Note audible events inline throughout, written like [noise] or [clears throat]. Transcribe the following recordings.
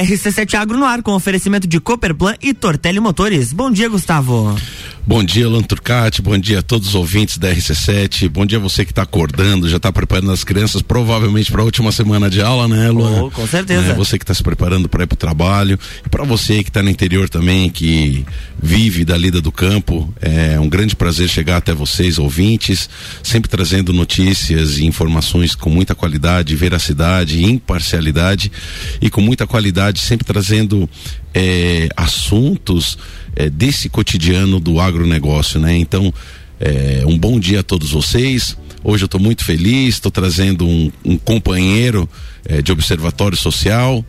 RC7 Agro no ar com oferecimento de Cooperplan e Tortelli Motores. Bom dia, Gustavo. Bom dia, Alan Turcati. Bom dia a todos os ouvintes da RC7. Bom dia a você que está acordando, já está preparando as crianças, provavelmente para a última semana de aula, né, Luan? Oh, com certeza. É, você que está se preparando para ir para o trabalho. E para você que está no interior também, que vive da lida do campo, é um grande prazer chegar até vocês, ouvintes, sempre trazendo notícias e informações com muita qualidade, veracidade, imparcialidade e com muita qualidade, sempre trazendo é, assuntos é, desse cotidiano do agronegócio, né? Então, é, um bom dia a todos vocês. Hoje eu estou muito feliz, estou trazendo um, um companheiro é, de observatório social,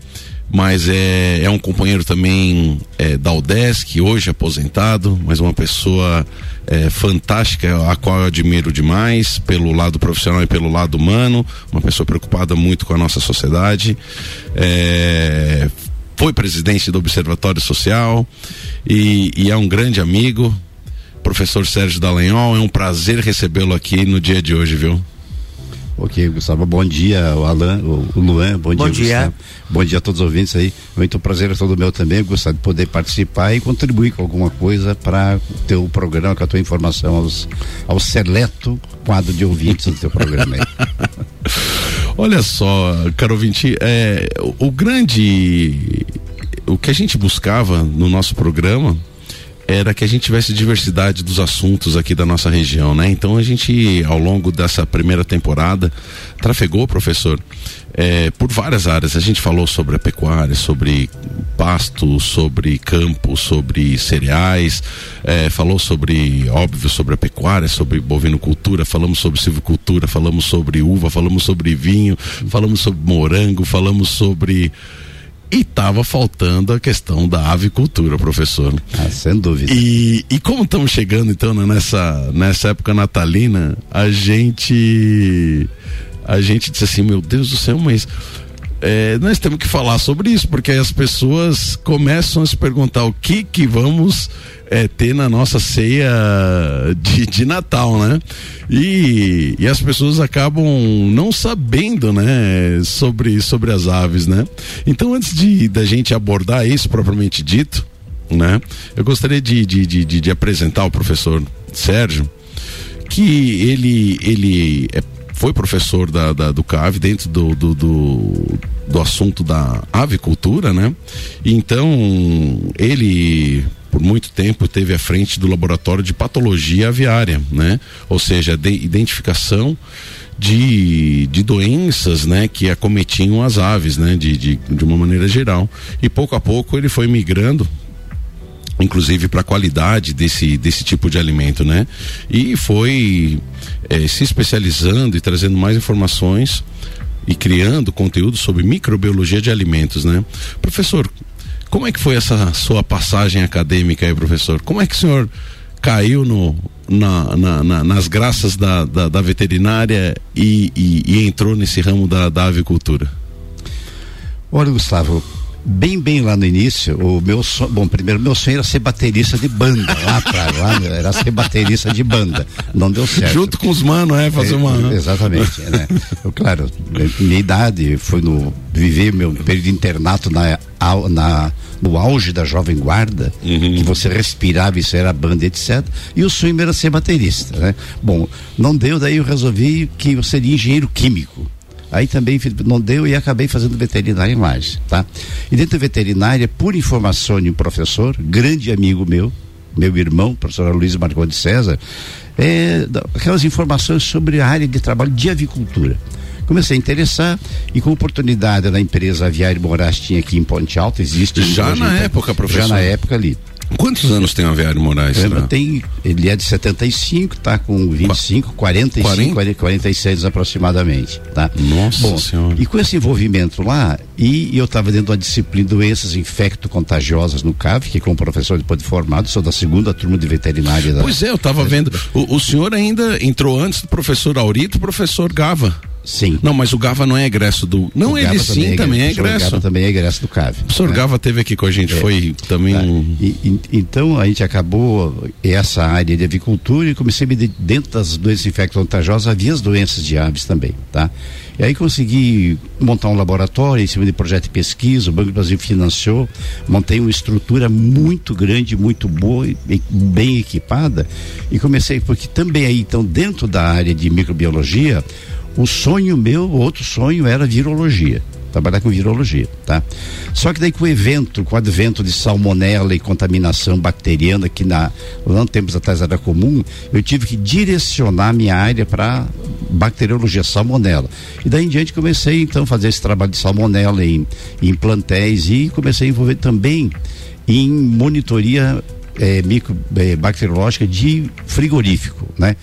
mas é, é um companheiro também é, da UDESC, hoje aposentado, mas uma pessoa é, fantástica, a qual eu admiro demais, pelo lado profissional e pelo lado humano, uma pessoa preocupada muito com a nossa sociedade. É, foi presidente do Observatório Social e, e é um grande amigo. Professor Sérgio Dallagnol, é um prazer recebê-lo aqui no dia de hoje, viu? Ok, Gustavo, bom dia, o Alan, o, Luan, bom, bom dia, dia. Gustavo. Bom dia a todos os ouvintes aí. Muito prazer é todo meu também, Gustavo, de poder participar e contribuir com alguma coisa para o teu programa, com a tua informação aos, ao seleto quadro de ouvintes do teu programa aí. [laughs] Olha só, caro ouvinte, é, o, o grande. O que a gente buscava no nosso programa era que a gente tivesse diversidade dos assuntos aqui da nossa região, né? Então a gente, ao longo dessa primeira temporada, trafegou, professor, é, por várias áreas. A gente falou sobre a pecuária, sobre pasto, sobre campo, sobre cereais, é, falou sobre, óbvio, sobre a pecuária, sobre bovinocultura, falamos sobre silvicultura, falamos sobre uva, falamos sobre vinho, falamos sobre morango, falamos sobre e estava faltando a questão da avicultura, professor. Ah, sem dúvida. E, e como estamos chegando então né, nessa, nessa época natalina, a gente a gente disse assim, meu Deus do céu, mas é, nós temos que falar sobre isso, porque as pessoas começam a se perguntar o que que vamos é, ter na nossa ceia de, de Natal, né? E, e as pessoas acabam não sabendo, né, sobre, sobre as aves, né? Então, antes de da gente abordar isso propriamente dito, né, eu gostaria de, de, de, de, de apresentar o professor Sérgio, que ele, ele é foi professor da, da, do CAV dentro do, do, do, do, assunto da avicultura, né? Então, ele por muito tempo teve à frente do laboratório de patologia aviária, né? Ou seja, de identificação de, de doenças, né? Que acometiam as aves, né? De, de, de uma maneira geral. E pouco a pouco ele foi migrando inclusive para a qualidade desse, desse tipo de alimento, né? E foi é, se especializando e trazendo mais informações e criando conteúdo sobre microbiologia de alimentos, né? Professor, como é que foi essa sua passagem acadêmica aí, professor? Como é que o senhor caiu no, na, na, na, nas graças da, da, da veterinária e, e, e, entrou nesse ramo da, da avicultura? Olha, Gustavo, bem, bem lá no início, o meu sonho, bom, primeiro meu sonho era ser baterista de banda, lá atrás, lá, era ser baterista de banda, não deu certo. Junto com os manos, é, fazer uma... É, exatamente, né? Eu, claro, minha idade, foi no, viver meu período de internato na, na, no auge da jovem guarda, uhum. que você respirava, isso era banda, etc. E o sonho era ser baterista, né? Bom, não deu, daí eu resolvi que eu seria engenheiro químico. Aí também não deu e acabei fazendo veterinária em Lages, tá? E dentro da veterinária, por informação de um professor, grande amigo meu, meu irmão, professor Luiz Marcondes César, é, aquelas informações sobre a área de trabalho de avicultura. Comecei a interessar e com oportunidade da empresa Aviário Moraes tinha aqui em Ponte Alta, existe. Já na época, professor? Já na época ali. Quantos anos tem o Aviário Moraes? Lembra, tem, ele é de 75, tá com 25, 45, 40? 46 aproximadamente, tá? Nossa Bom, senhora. E com esse envolvimento lá, e, e eu estava dentro da disciplina de doenças infecto-contagiosas no CAV, que como professor depois de formado, sou da segunda turma de veterinária. Da, pois é, eu estava vendo. O, o senhor ainda entrou antes do professor Aurito, professor Gava. Sim. Não, mas o Gava não é egresso do. Não, o ele Gava sim também é, egresso. O Gava também é egresso do CAV. O professor né? Gava teve aqui com a gente, é. foi também. Tá. E, e, então a gente acabou essa área de avicultura e comecei a me dentro das doenças infecto-contagiosas havia as doenças de aves também, tá? E aí consegui montar um laboratório em cima de projeto de pesquisa, o Banco do Brasil financiou, montei uma estrutura muito grande, muito boa, e bem equipada e comecei, porque também aí, então, dentro da área de microbiologia, o sonho meu, outro sonho era virologia trabalhar com virologia, tá? Só que daí com o evento, com o advento de salmonela e contaminação bacteriana que na lá tempos atrás era comum, eu tive que direcionar minha área para bacteriologia salmonela. E daí em diante comecei então a fazer esse trabalho de salmonela em, em plantéis e comecei a envolver também em monitoria é, micro, é, bacteriológica de frigorífico, né?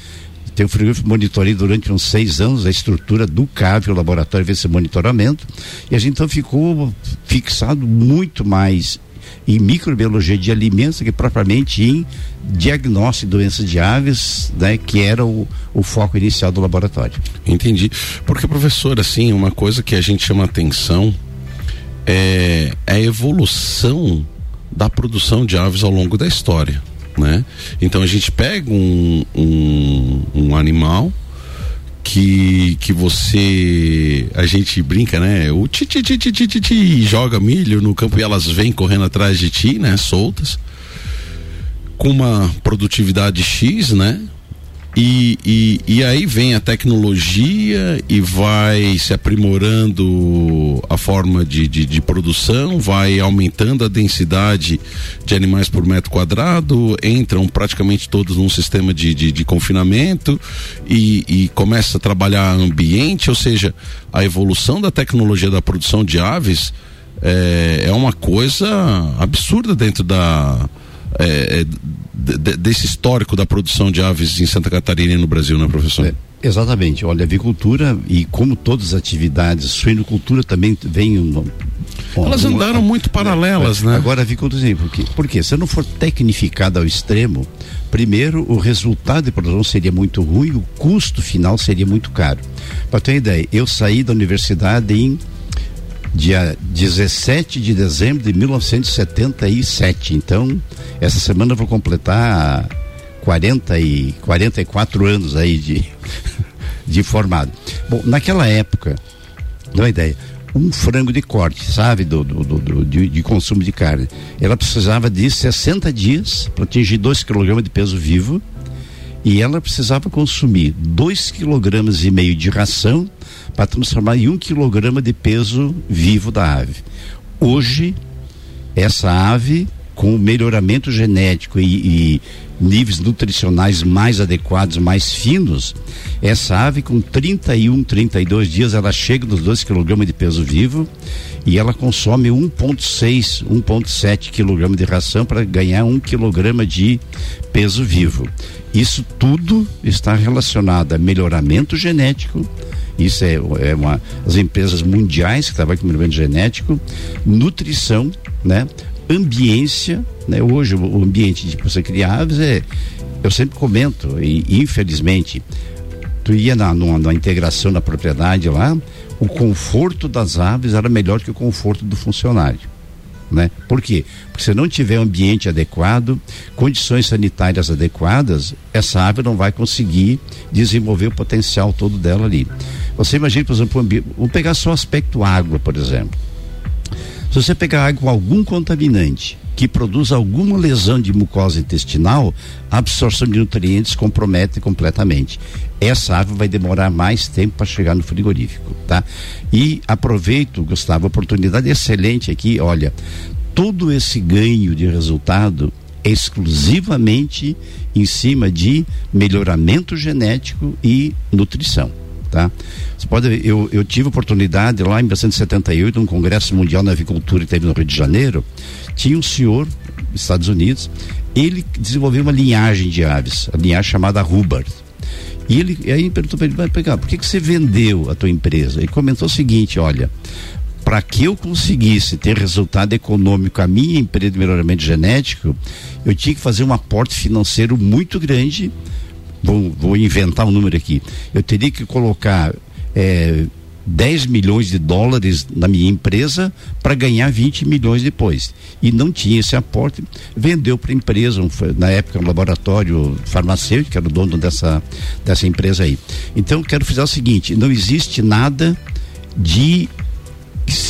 Tem o frigorífico monitorei durante uns seis anos a estrutura do CAV, o laboratório fez esse monitoramento, e a gente então ficou fixado muito mais em microbiologia de alimentos que propriamente em diagnóstico de doenças de aves, né, que era o, o foco inicial do laboratório. Entendi. Porque, professor, assim, uma coisa que a gente chama atenção é a evolução da produção de aves ao longo da história né? Então a gente pega um, um, um animal que, que você a gente brinca, né? O ti, ti, ti, ti, ti, ti, ti, joga milho no campo e elas vêm correndo atrás de ti, né? Soltas com uma produtividade X, né? E, e, e, aí vem a tecnologia e vai se aprimorando a forma de, de, de, produção, vai aumentando a densidade de animais por metro quadrado, entram praticamente todos num sistema de, de, de confinamento e, e começa a trabalhar ambiente, ou seja, a evolução da tecnologia da produção de aves é, é uma coisa absurda dentro da. É, é de, desse histórico da produção de aves em Santa Catarina e no Brasil, né, professor? É, exatamente. Olha, a avicultura e como todas as atividades, suinocultura também vem no, elas andaram muito paralelas, né? Agora a avicultura, por quê? Porque se não for tecnificada ao extremo, primeiro o resultado de produção seria muito ruim, o custo final seria muito caro. Para ter uma ideia, eu saí da universidade em dia 17 de dezembro de 1977. Então, essa semana eu vou completar 40 e 44 anos aí de, [laughs] de formado. Bom, naquela época, dá uma ideia, um frango de corte, sabe, do, do, do de, de, consumo de carne, ela precisava de 60 dias para atingir 2 kg de peso vivo e ela precisava consumir dois quilogramas e meio de ração para transformar em um quilograma de peso vivo da ave. Hoje, essa ave, com melhoramento genético e, e níveis nutricionais mais adequados, mais finos, essa ave com 31, 32 dias, ela chega nos 2 kg de peso vivo e ela consome 1,6, 1,7 kg de ração para ganhar 1 kg de peso vivo. Isso tudo está relacionado a melhoramento genético. Isso é, é uma as empresas mundiais que trabalham com melhoramento genético, nutrição, né? Ambiência, né? Hoje o ambiente de você criar aves é eu sempre comento e infelizmente tu ia na, numa, numa integração da propriedade lá, o conforto das aves era melhor que o conforto do funcionário né? Por quê? Porque se não tiver ambiente adequado, condições sanitárias adequadas, essa ave não vai conseguir desenvolver o potencial todo dela ali. Você imagina, por exemplo, vamos pegar só o aspecto água, por exemplo. Se você pegar água com algum contaminante que produz alguma lesão de mucosa intestinal, a absorção de nutrientes compromete completamente. Essa ave vai demorar mais tempo para chegar no frigorífico, tá? E aproveito, Gustavo, a oportunidade excelente aqui, olha, todo esse ganho de resultado é exclusivamente em cima de melhoramento genético e nutrição tá? Você pode, eu, eu tive oportunidade lá em 1978, num congresso mundial na avicultura que teve no Rio de Janeiro, tinha um senhor, Estados Unidos, ele desenvolveu uma linhagem de aves, a linhagem chamada Hubbard. E ele e aí perguntou para ele, vai pegar, por que, que você vendeu a tua empresa? Ele comentou o seguinte, olha, para que eu conseguisse ter resultado econômico a minha empresa de melhoramento genético, eu tinha que fazer um aporte financeiro muito grande vou, vou inventar um número aqui, eu teria que colocar é, 10 milhões de dólares na minha empresa para ganhar 20 milhões depois. E não tinha esse aporte, vendeu para a empresa, um, na época um laboratório farmacêutico, que era o dono dessa, dessa empresa aí. Então, quero fazer o seguinte: não existe nada de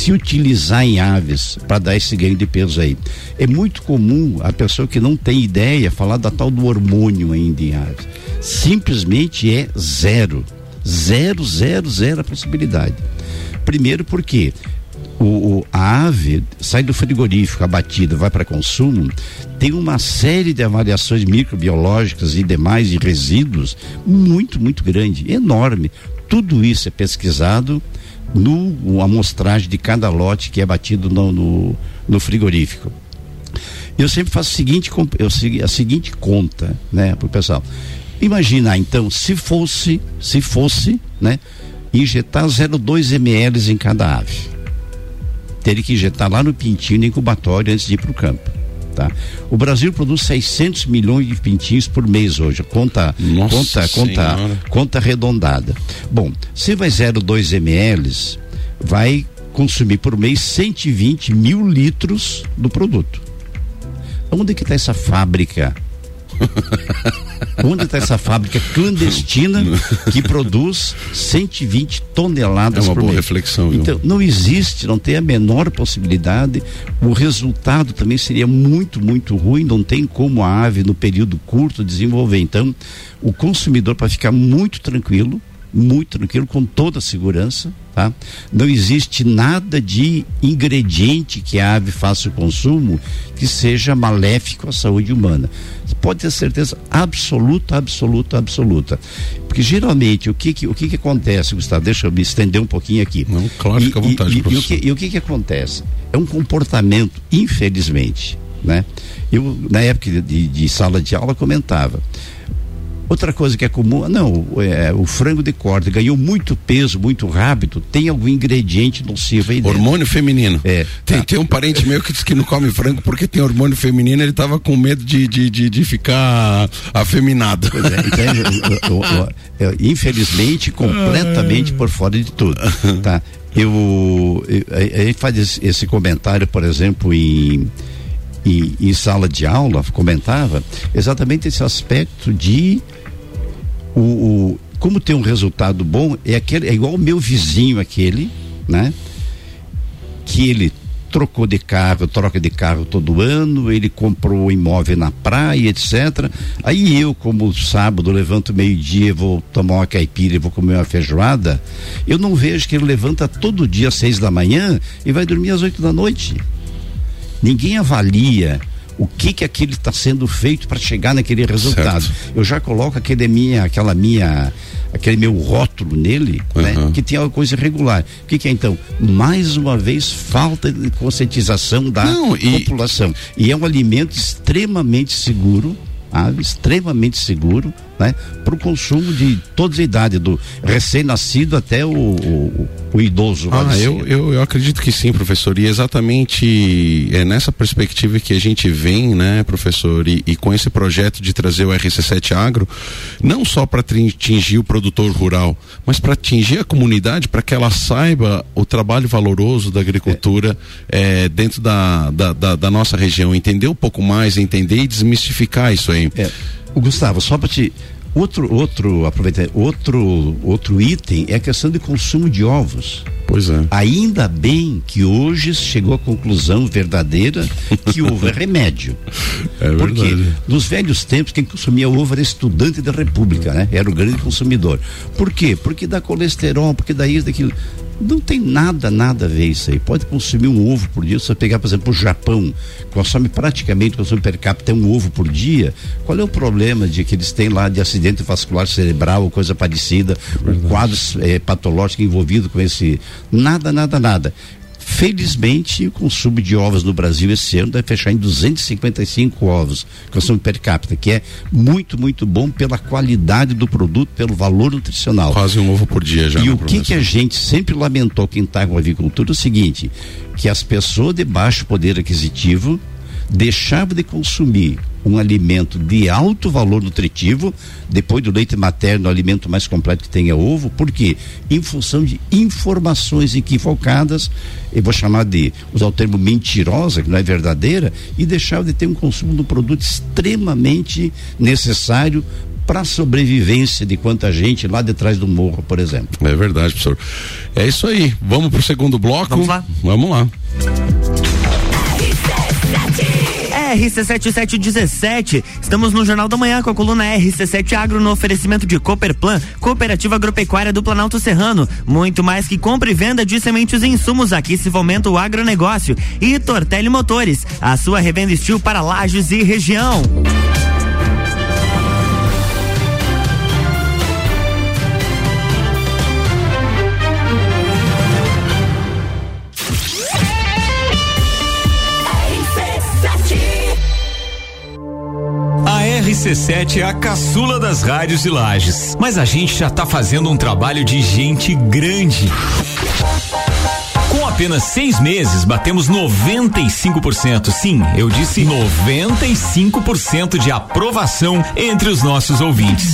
se utilizar em aves para dar esse ganho de peso aí. É muito comum a pessoa que não tem ideia falar da tal do hormônio ainda em aves. Simplesmente é zero. Zero, zero, zero a possibilidade. Primeiro porque o, o, a ave sai do frigorífico abatida, vai para consumo, tem uma série de avaliações microbiológicas e demais de resíduos muito, muito grande, enorme. Tudo isso é pesquisado no amostragem de cada lote que é batido no, no, no frigorífico. Eu sempre faço a seguinte, eu, a seguinte conta, né, para o pessoal. Imaginar então, se fosse, se fosse, né, injetar 0,2 ml em cada ave. Teria que injetar lá no pintinho, no incubatório, antes de ir para o campo. Tá? O Brasil produz 600 milhões de pintinhos por mês hoje, conta Nossa conta conta conta arredondada. Bom, se vai 0,2 ml, vai consumir por mês 120 mil litros do produto. Onde que está essa fábrica [laughs] Onde está essa fábrica clandestina que [laughs] produz 120 toneladas é uma por boa mês? reflexão. Viu? Então, não existe, não tem a menor possibilidade. O resultado também seria muito, muito ruim. Não tem como a ave, no período curto, desenvolver. Então, o consumidor, para ficar muito tranquilo, muito tranquilo, com toda a segurança, tá? Não existe nada de ingrediente que a ave faça o consumo que seja maléfico à saúde humana. Você pode ter certeza absoluta, absoluta, absoluta. Porque geralmente o que que, o que que acontece, Gustavo? Deixa eu me estender um pouquinho aqui. Não, claro, fica à vontade, e, e, e, o que, e o que que acontece? É um comportamento, infelizmente, né? Eu, na época de, de sala de aula, comentava Outra coisa que é comum, não, é, o frango de corte ganhou muito peso, muito rápido, tem algum ingrediente nocivo aí dentro. Hormônio feminino. É. Tem, tá. tem um parente meu que disse que não come frango porque tem hormônio feminino, ele estava com medo de, de, de, de, ficar afeminado. É, então, infelizmente, completamente por fora de tudo. Tá? Eu, gente faz esse, esse comentário, por exemplo, em em, em, sala de aula comentava exatamente esse aspecto de o, o, como ter um resultado bom é aquele é igual o meu vizinho aquele, né? Que ele trocou de carro, troca de carro todo ano, ele comprou um imóvel na praia, etc. Aí eu, como sábado, levanto meio-dia, vou tomar uma caipira e vou comer uma feijoada, eu não vejo que ele levanta todo dia às seis da manhã e vai dormir às oito da noite. Ninguém avalia o que que aquilo está sendo feito para chegar naquele resultado. Certo. Eu já coloco aquele minha, aquela minha, aquele meu rótulo nele, uhum. né, que tem alguma coisa irregular. O que, que é então? Mais uma vez falta de conscientização da Não, e... população. E é um alimento extremamente seguro, ave, extremamente seguro, né? Para o consumo de toda a idade, do recém-nascido até o, o, o idoso. Ah, eu, eu, eu, acredito que sim, professor, e exatamente é nessa perspectiva que a gente vem, né, professor, e, e com esse projeto de trazer o RC7 Agro, não só para atingir o produtor rural, mas para atingir a comunidade, para que ela saiba o trabalho valoroso da agricultura é. É, dentro da, da, da, da, nossa região, entender um pouco mais, entender e desmistificar isso aí. É. Gustavo, só para te outro outro aproveitar outro outro item é a questão de consumo de ovos. Pois é. Ainda bem que hoje chegou à conclusão verdadeira que ovo é remédio. É Porque verdade. nos velhos tempos quem consumia ovo era estudante da República, né? Era o grande consumidor. Por quê? Porque dá colesterol, porque dá isso, daquilo. Não tem nada, nada a ver isso aí. Pode consumir um ovo por dia. Se você pegar, por exemplo, o Japão, consome praticamente, consome per capita um ovo por dia. Qual é o problema de que eles têm lá de acidente vascular cerebral ou coisa parecida, um quadro é, patológico envolvido com esse. Nada, nada, nada. Felizmente, o consumo de ovos no Brasil esse ano deve fechar em 255 ovos, consumo per capita, que é muito, muito bom pela qualidade do produto, pelo valor nutricional. Quase um ovo por dia já. E o que, que a gente sempre lamentou quem está com a avicultura é o seguinte: que as pessoas de baixo poder aquisitivo deixava de consumir um alimento de alto valor nutritivo, depois do leite materno, o alimento mais completo que tem é ovo, porque em função de informações equivocadas, eu vou chamar de, usar o termo mentirosa, que não é verdadeira, e deixava de ter um consumo de um produto extremamente necessário para a sobrevivência de quanta gente lá detrás do morro, por exemplo. É verdade, professor. É isso aí. Vamos para o segundo bloco? Vamos lá. Vamos lá. RC7717. Estamos no Jornal da Manhã com a coluna RC7 Agro no oferecimento de Cooperplan, Cooperativa Agropecuária do Planalto Serrano. Muito mais que compra e venda de sementes e insumos. Aqui se fomenta o agronegócio. E Tortelli Motores, a sua revenda estil para lajes e região. RC7 é a caçula das rádios de Lages, mas a gente já tá fazendo um trabalho de gente grande. Com apenas seis meses, batemos 95%. Sim, eu disse 95% de aprovação entre os nossos ouvintes.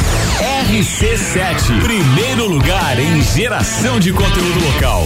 RC7, primeiro lugar em geração de conteúdo local.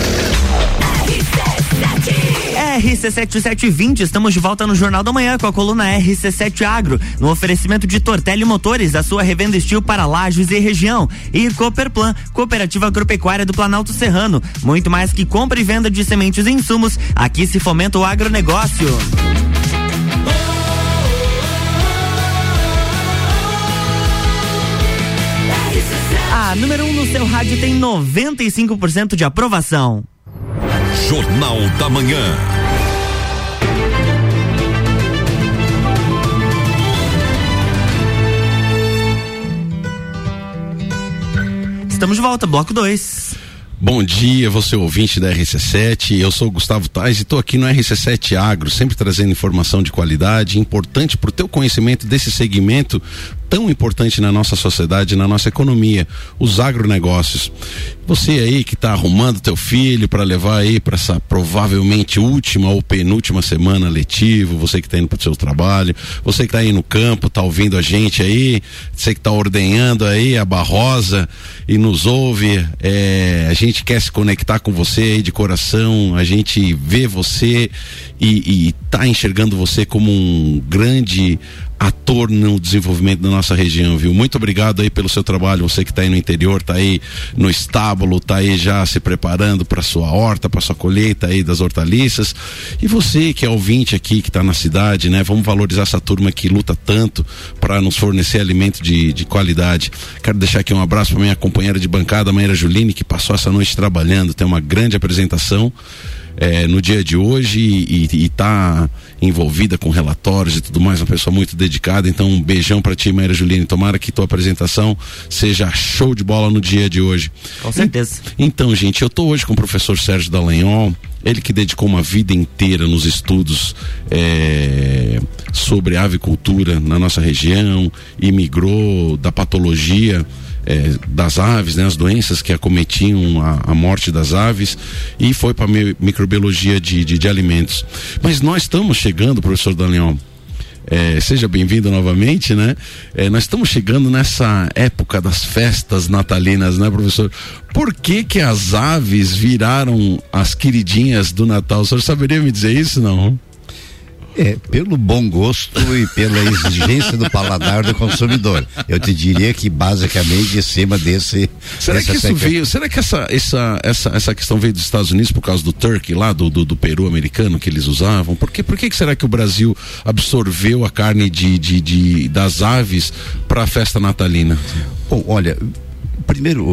RC7720, estamos de volta no Jornal da Manhã com a coluna RC7 Agro, no oferecimento de Tortelli Motores, a sua revenda estilo para lajes e região. E Cooperplan, Cooperativa Agropecuária do Planalto Serrano. Muito mais que compra e venda de sementes e insumos, aqui se fomenta o agronegócio. A número 1 um no seu rádio tem 95% de aprovação. Jornal da Manhã. Estamos de volta, bloco 2. Bom dia, você ouvinte da RC7. Eu sou o Gustavo Tais e estou aqui no RC7 Agro, sempre trazendo informação de qualidade, importante para o teu conhecimento desse segmento tão importante na nossa sociedade, na nossa economia, os agronegócios. Você aí que está arrumando teu filho para levar aí para essa provavelmente última ou penúltima semana letivo, você que está indo para o seu trabalho, você que está aí no campo, está ouvindo a gente aí, você que está ordenhando aí a barrosa e nos ouve, é, a gente quer se conectar com você aí de coração, a gente vê você e, e tá enxergando você como um grande ator no desenvolvimento da nossa região, viu? Muito obrigado aí pelo seu trabalho, você que está aí no interior, está aí no estábulo, está aí já se preparando para sua horta, para sua colheita aí das hortaliças. E você que é ouvinte aqui, que está na cidade, né? Vamos valorizar essa turma que luta tanto para nos fornecer alimento de, de qualidade. Quero deixar aqui um abraço para minha companheira de bancada, Maíra Juline, que passou essa noite trabalhando, tem uma grande apresentação é, no dia de hoje e está envolvida com relatórios e tudo mais, uma pessoa muito dedicada. Então, um beijão para ti, Maíra Juline. Tomara que tua apresentação seja show de bola no dia de hoje. Com certeza. E, então, gente, eu estou hoje com o professor Sérgio Dallagnol, ele que dedicou uma vida inteira nos estudos é, sobre avicultura na nossa região e migrou da patologia é, das aves, né, as doenças que acometiam a, a morte das aves e foi para microbiologia de, de, de, alimentos. Mas nós estamos chegando, professor Daniel. É, seja bem-vindo novamente, né? É, nós estamos chegando nessa época das festas natalinas, né, professor? Por que que as aves viraram as queridinhas do Natal? O senhor saberia me dizer isso, não? É, pelo bom gosto e pela exigência do paladar do consumidor. Eu te diria que basicamente em cima desse. Será que isso veio? Será que essa, essa, essa, essa questão veio dos Estados Unidos por causa do turkey lá, do, do, do Peru americano que eles usavam? Por que, por que, que será que o Brasil absorveu a carne de, de, de das aves para a festa natalina? Bom, olha, primeiro,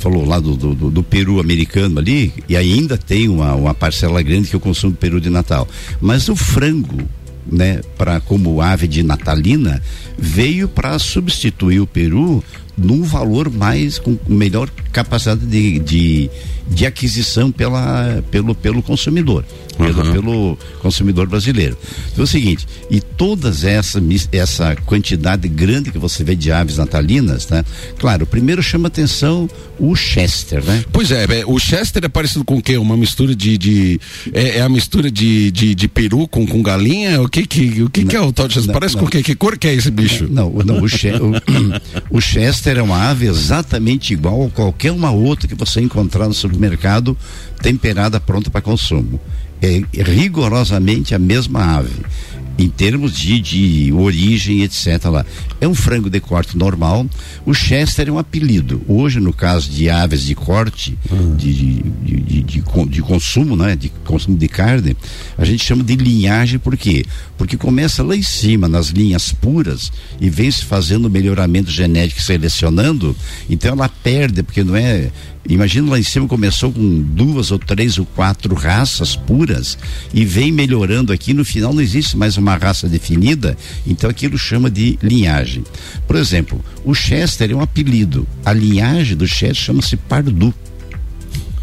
falou lá do, do, do, Peru americano ali, e ainda tem uma, uma parcela grande que eu consumo Peru de Natal. Mas o frango, né, para como ave de natalina, veio para substituir o Peru num valor mais com melhor capacidade de, de, de aquisição pela, pelo, pelo consumidor, pelo, uhum. pelo consumidor brasileiro. Então é o seguinte, e todas essa, essa quantidade grande que você vê de aves natalinas, né? Claro, primeiro chama atenção o Chester, né? Pois é, é o Chester é parecido com o quê? Uma mistura de, de é, é, a mistura de, de, de, peru com, com galinha? O que que, o que, não, que é o tal de Chester? Não, Parece não, com o quê? Que cor que é esse bicho? Não, não, o, o, [clears throat] o Chester é uma ave exatamente igual a qualquer uma outra que você encontrar no supermercado temperada pronta para consumo. É rigorosamente a mesma ave em termos de, de origem, etc. Lá. É um frango de corte normal. O Chester é um apelido. Hoje, no caso de aves de corte, uhum. de, de, de, de, de, consumo, né? De consumo de carne, a gente chama de linhagem por quê? Porque começa lá em cima, nas linhas puras, e vem se fazendo melhoramento genético, selecionando, então ela perde, porque não é Imagina lá em cima começou com duas ou três ou quatro raças puras e vem melhorando aqui. No final não existe mais uma raça definida, então aquilo chama de linhagem. Por exemplo, o Chester é um apelido. A linhagem do Chester chama-se Pardu.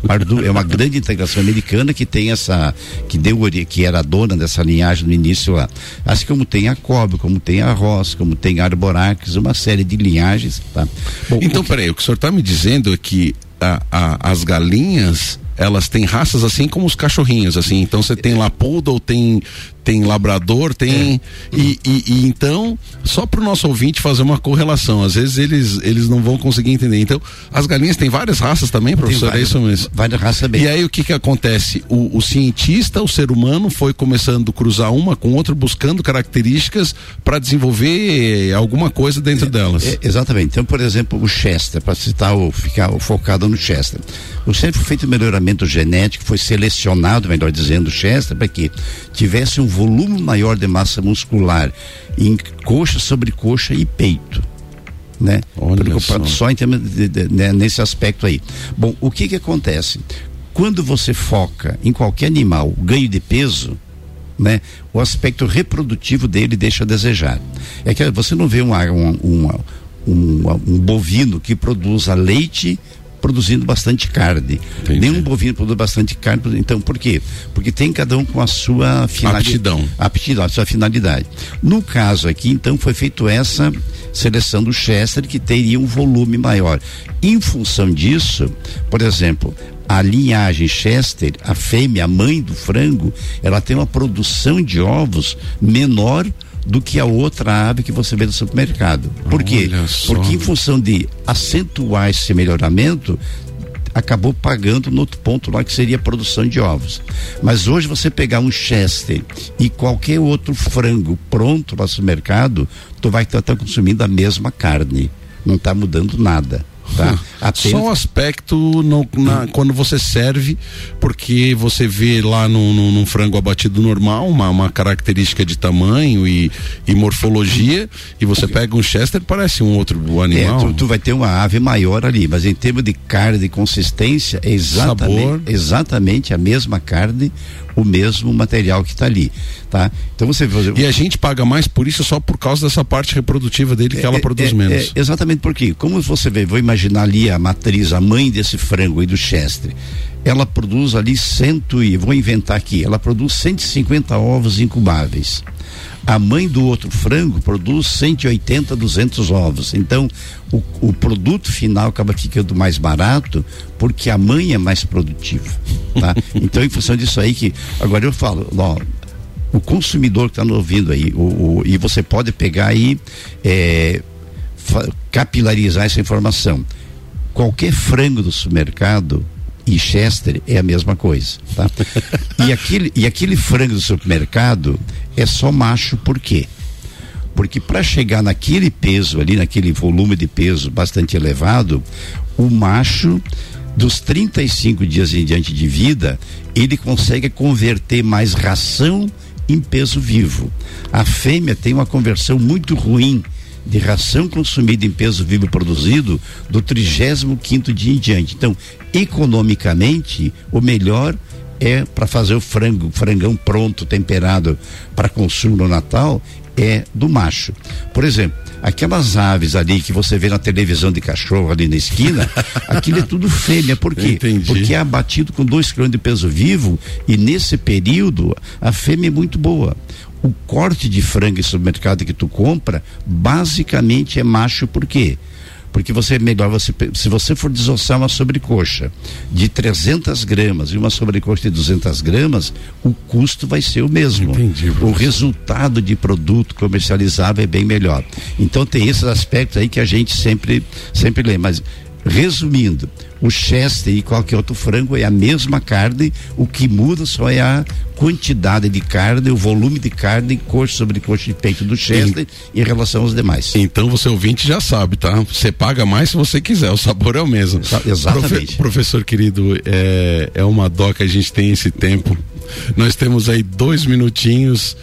Pardu é uma grande integração americana que tem essa que deu que era dona dessa linhagem no início lá. Assim como tem a Cobre, como tem a Ross, como tem a Arborax, uma série de linhagens, tá? Bom, então, o que... peraí, o que o senhor está me dizendo é que a, a, as galinhas elas têm raças assim como os cachorrinhos, assim. Então você tem lá poodle, tem tem labrador, tem é. e, e, e, então só para o nosso ouvinte fazer uma correlação. Às vezes eles eles não vão conseguir entender. Então as galinhas têm várias raças também, professor. Várias, é isso mesmo. Várias raças bem. E aí o que que acontece? O, o cientista, o ser humano, foi começando a cruzar uma com outra, buscando características para desenvolver alguma coisa dentro é, delas. É, exatamente. Então, por exemplo, o Chester, para citar o ficar focado no Chester. O Chester foi feito melhoramento genético, foi selecionado, melhor dizendo, o Chester para que tivesse um volume maior de massa muscular em coxa, sobre coxa e peito. Né? Olha só. só em termos de, de, de, né, nesse aspecto aí. Bom, o que que acontece? Quando você foca em qualquer animal ganho de peso, né? O aspecto reprodutivo dele deixa a desejar. É que você não vê uma, uma, uma, um, um bovino que produza leite produzindo bastante carne. Entendi. Nenhum bovino produz bastante carne. Então, por quê? Porque tem cada um com a sua finalidade. Aptidão. Aptidão, a sua finalidade. No caso aqui, então, foi feito essa seleção do Chester que teria um volume maior. Em função disso, por exemplo, a linhagem Chester, a fêmea, a mãe do frango, ela tem uma produção de ovos menor do que a outra ave que você vê no supermercado. Por quê? Porque em função de acentuar esse melhoramento, acabou pagando no outro ponto lá que seria a produção de ovos. Mas hoje você pegar um Chester e qualquer outro frango pronto no supermercado, tu vai estar consumindo a mesma carne. Não está mudando nada. Tá? Apenas... Só o aspecto no, na, quando você serve, porque você vê lá num, num, num frango abatido normal, uma, uma característica de tamanho e, e morfologia, e você pega um Chester, parece um outro animal. É, tu, tu, vai ter uma ave maior ali, mas em termos de carne, de consistência, é exatamente, Sabor. exatamente a mesma carne, o mesmo material que está ali, tá? Então você e a gente paga mais por isso só por causa dessa parte reprodutiva dele que é, ela produz é, menos. É, exatamente porque, como você vê, vou imaginar ali a matriz, a mãe desse frango e do chestre, ela produz ali cento e vou inventar aqui, ela produz 150 ovos incubáveis. A mãe do outro frango produz 180, 200 ovos. Então, o, o produto final acaba ficando mais barato porque a mãe é mais produtiva. Tá? [laughs] então, em função disso aí que. Agora eu falo, ó, o consumidor que está nos ouvindo aí, o, o, e você pode pegar aí, é, capilarizar essa informação. Qualquer frango do supermercado e Chester é a mesma coisa, tá? e, aquele, e aquele frango do supermercado é só macho por quê? Porque para chegar naquele peso ali, naquele volume de peso bastante elevado, o macho dos 35 dias em diante de vida, ele consegue converter mais ração em peso vivo. A fêmea tem uma conversão muito ruim de ração consumida em peso vivo produzido do 35 quinto dia em diante. Então, economicamente, o melhor é para fazer o frango, frangão pronto, temperado para consumo no Natal, é do macho. Por exemplo, aquelas aves ali que você vê na televisão de cachorro ali na esquina, [laughs] aquilo é tudo fêmea. Por quê? Entendi. Porque é abatido com dois quilos de peso vivo e nesse período a fêmea é muito boa o corte de frango em supermercado que tu compra, basicamente é macho por quê? Porque você é melhor você se você for desossar uma sobrecoxa de 300 gramas e uma sobrecoxa de 200 gramas, o custo vai ser o mesmo. Entendi, o resultado de produto comercializável é bem melhor. Então tem esses aspectos aí que a gente sempre sempre lê, mas Resumindo, o Chester e qualquer outro frango é a mesma carne, o que muda só é a quantidade de carne, o volume de carne, coxa sobre coxa de peito do Chester em, em relação aos demais. Então você ouvinte já sabe, tá? Você paga mais se você quiser, o sabor é o mesmo. Exatamente. Profe professor querido, é, é uma dó que a gente tem esse tempo. Nós temos aí dois minutinhos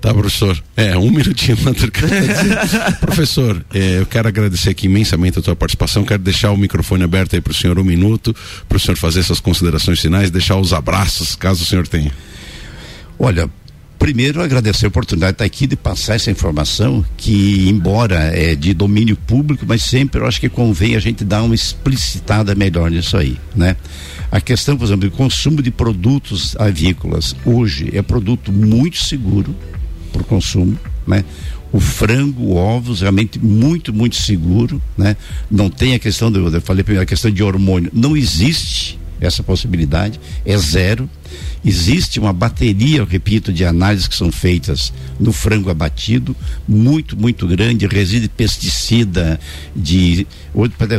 Tá, professor? É, um minutinho [laughs] Professor, é, eu quero agradecer aqui imensamente a tua participação. Quero deixar o microfone aberto aí para o senhor um minuto, para o senhor fazer essas considerações finais, deixar os abraços, caso o senhor tenha. Olha, primeiro agradecer a oportunidade de estar aqui de passar essa informação que embora é de domínio público, mas sempre eu acho que convém a gente dar uma explicitada melhor nisso aí, né? A questão, por exemplo, do consumo de produtos avícolas hoje é produto muito seguro, por consumo, né? O frango, ovos, realmente muito, muito seguro, né? Não tem a questão, do, eu falei primeiro, a questão de hormônio, não existe essa possibilidade, é zero. Existe uma bateria, eu repito, de análises que são feitas no frango abatido, muito, muito grande, resíduo de pesticida, de.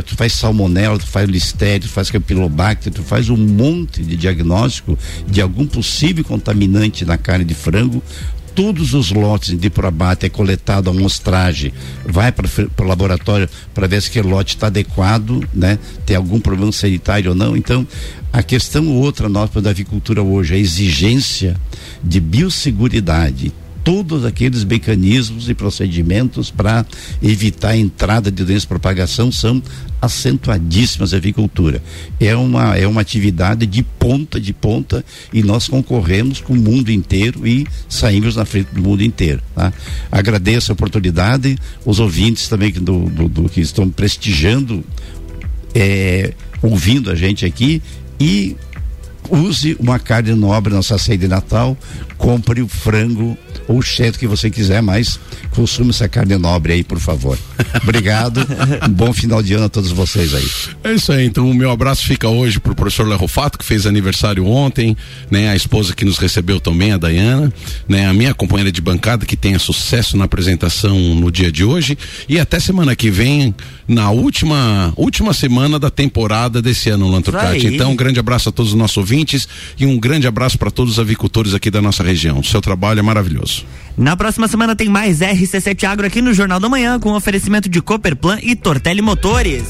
Tu faz salmonela, tu faz listério, tu faz campylobacter, tu faz um monte de diagnóstico de algum possível contaminante na carne de frango todos os lotes de probate é coletado a amostragem, vai para o laboratório para ver se aquele lote está adequado, né? Tem algum problema sanitário ou não. Então, a questão outra nossa da avicultura hoje, a exigência de biosseguridade todos aqueles mecanismos e procedimentos para evitar a entrada de doenças propagação são acentuadíssimas a avicultura. É uma, é uma atividade de ponta de ponta e nós concorremos com o mundo inteiro e saímos na frente do mundo inteiro. Tá? Agradeço a oportunidade, os ouvintes também do, do, do que estão prestigiando, é, ouvindo a gente aqui e use uma carne nobre na sua ceia de Natal, compre o frango ou o cheto que você quiser, mas consuma essa carne nobre aí, por favor. Obrigado. um bom final de ano a todos vocês aí. É isso aí. Então, o meu abraço fica hoje pro professor Lerrofato, que fez aniversário ontem, né? A esposa que nos recebeu também, a Dayana, né? A minha companheira de bancada, que tenha sucesso na apresentação no dia de hoje. E até semana que vem, na última, última semana da temporada desse ano, Lanturcati. Então, um grande abraço a todos os nossos ouvintes e um grande abraço para todos os avicultores aqui da nossa região. O seu trabalho é maravilhoso. Na próxima semana tem mais RC7 Agro aqui no Jornal da Manhã com oferecimento de Cooperplan e Tortelli Motores.